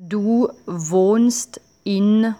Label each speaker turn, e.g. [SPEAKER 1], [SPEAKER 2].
[SPEAKER 1] Du wohnst in